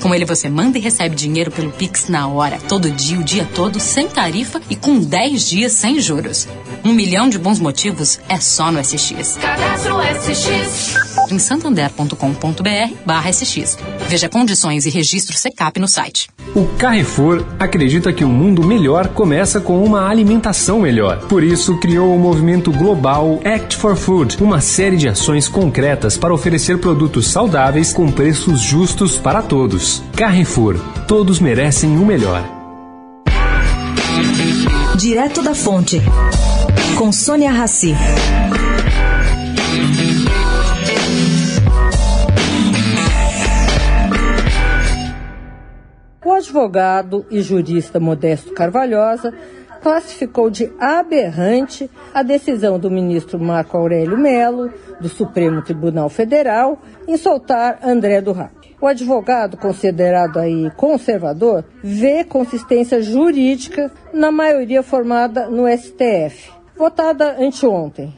Com ele você manda e recebe dinheiro pelo Pix na hora, todo dia, o dia todo, sem tarifa e com 10 dias sem juros. Um milhão de bons motivos é só no SX. Cadastro SX. Em santander.com.br barra SX. Veja condições e registro SECAP no site. O Carrefour acredita que um mundo melhor começa com uma alimentação melhor. Por isso, criou o movimento global Act for Food, uma série de ações concretas para oferecer produtos saudáveis com preços justos para todos. Carrefour, todos merecem o melhor. Direto da Fonte, com Sônia Rassi. Advogado e jurista Modesto Carvalhosa classificou de aberrante a decisão do ministro Marco Aurélio Melo, do Supremo Tribunal Federal, em soltar André do Rap. O advogado, considerado aí conservador, vê consistência jurídica na maioria formada no STF, votada anteontem,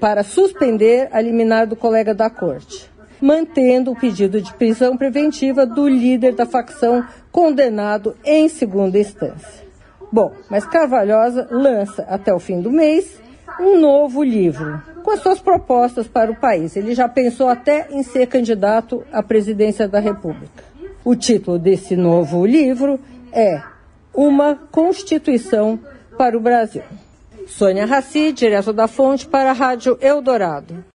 para suspender a liminar do colega da corte mantendo o pedido de prisão preventiva do líder da facção condenado em segunda instância. Bom, mas Carvalhosa lança até o fim do mês um novo livro com as suas propostas para o país. Ele já pensou até em ser candidato à presidência da República. O título desse novo livro é Uma Constituição para o Brasil. Sônia Raci, direto da Fonte, para a Rádio Eldorado.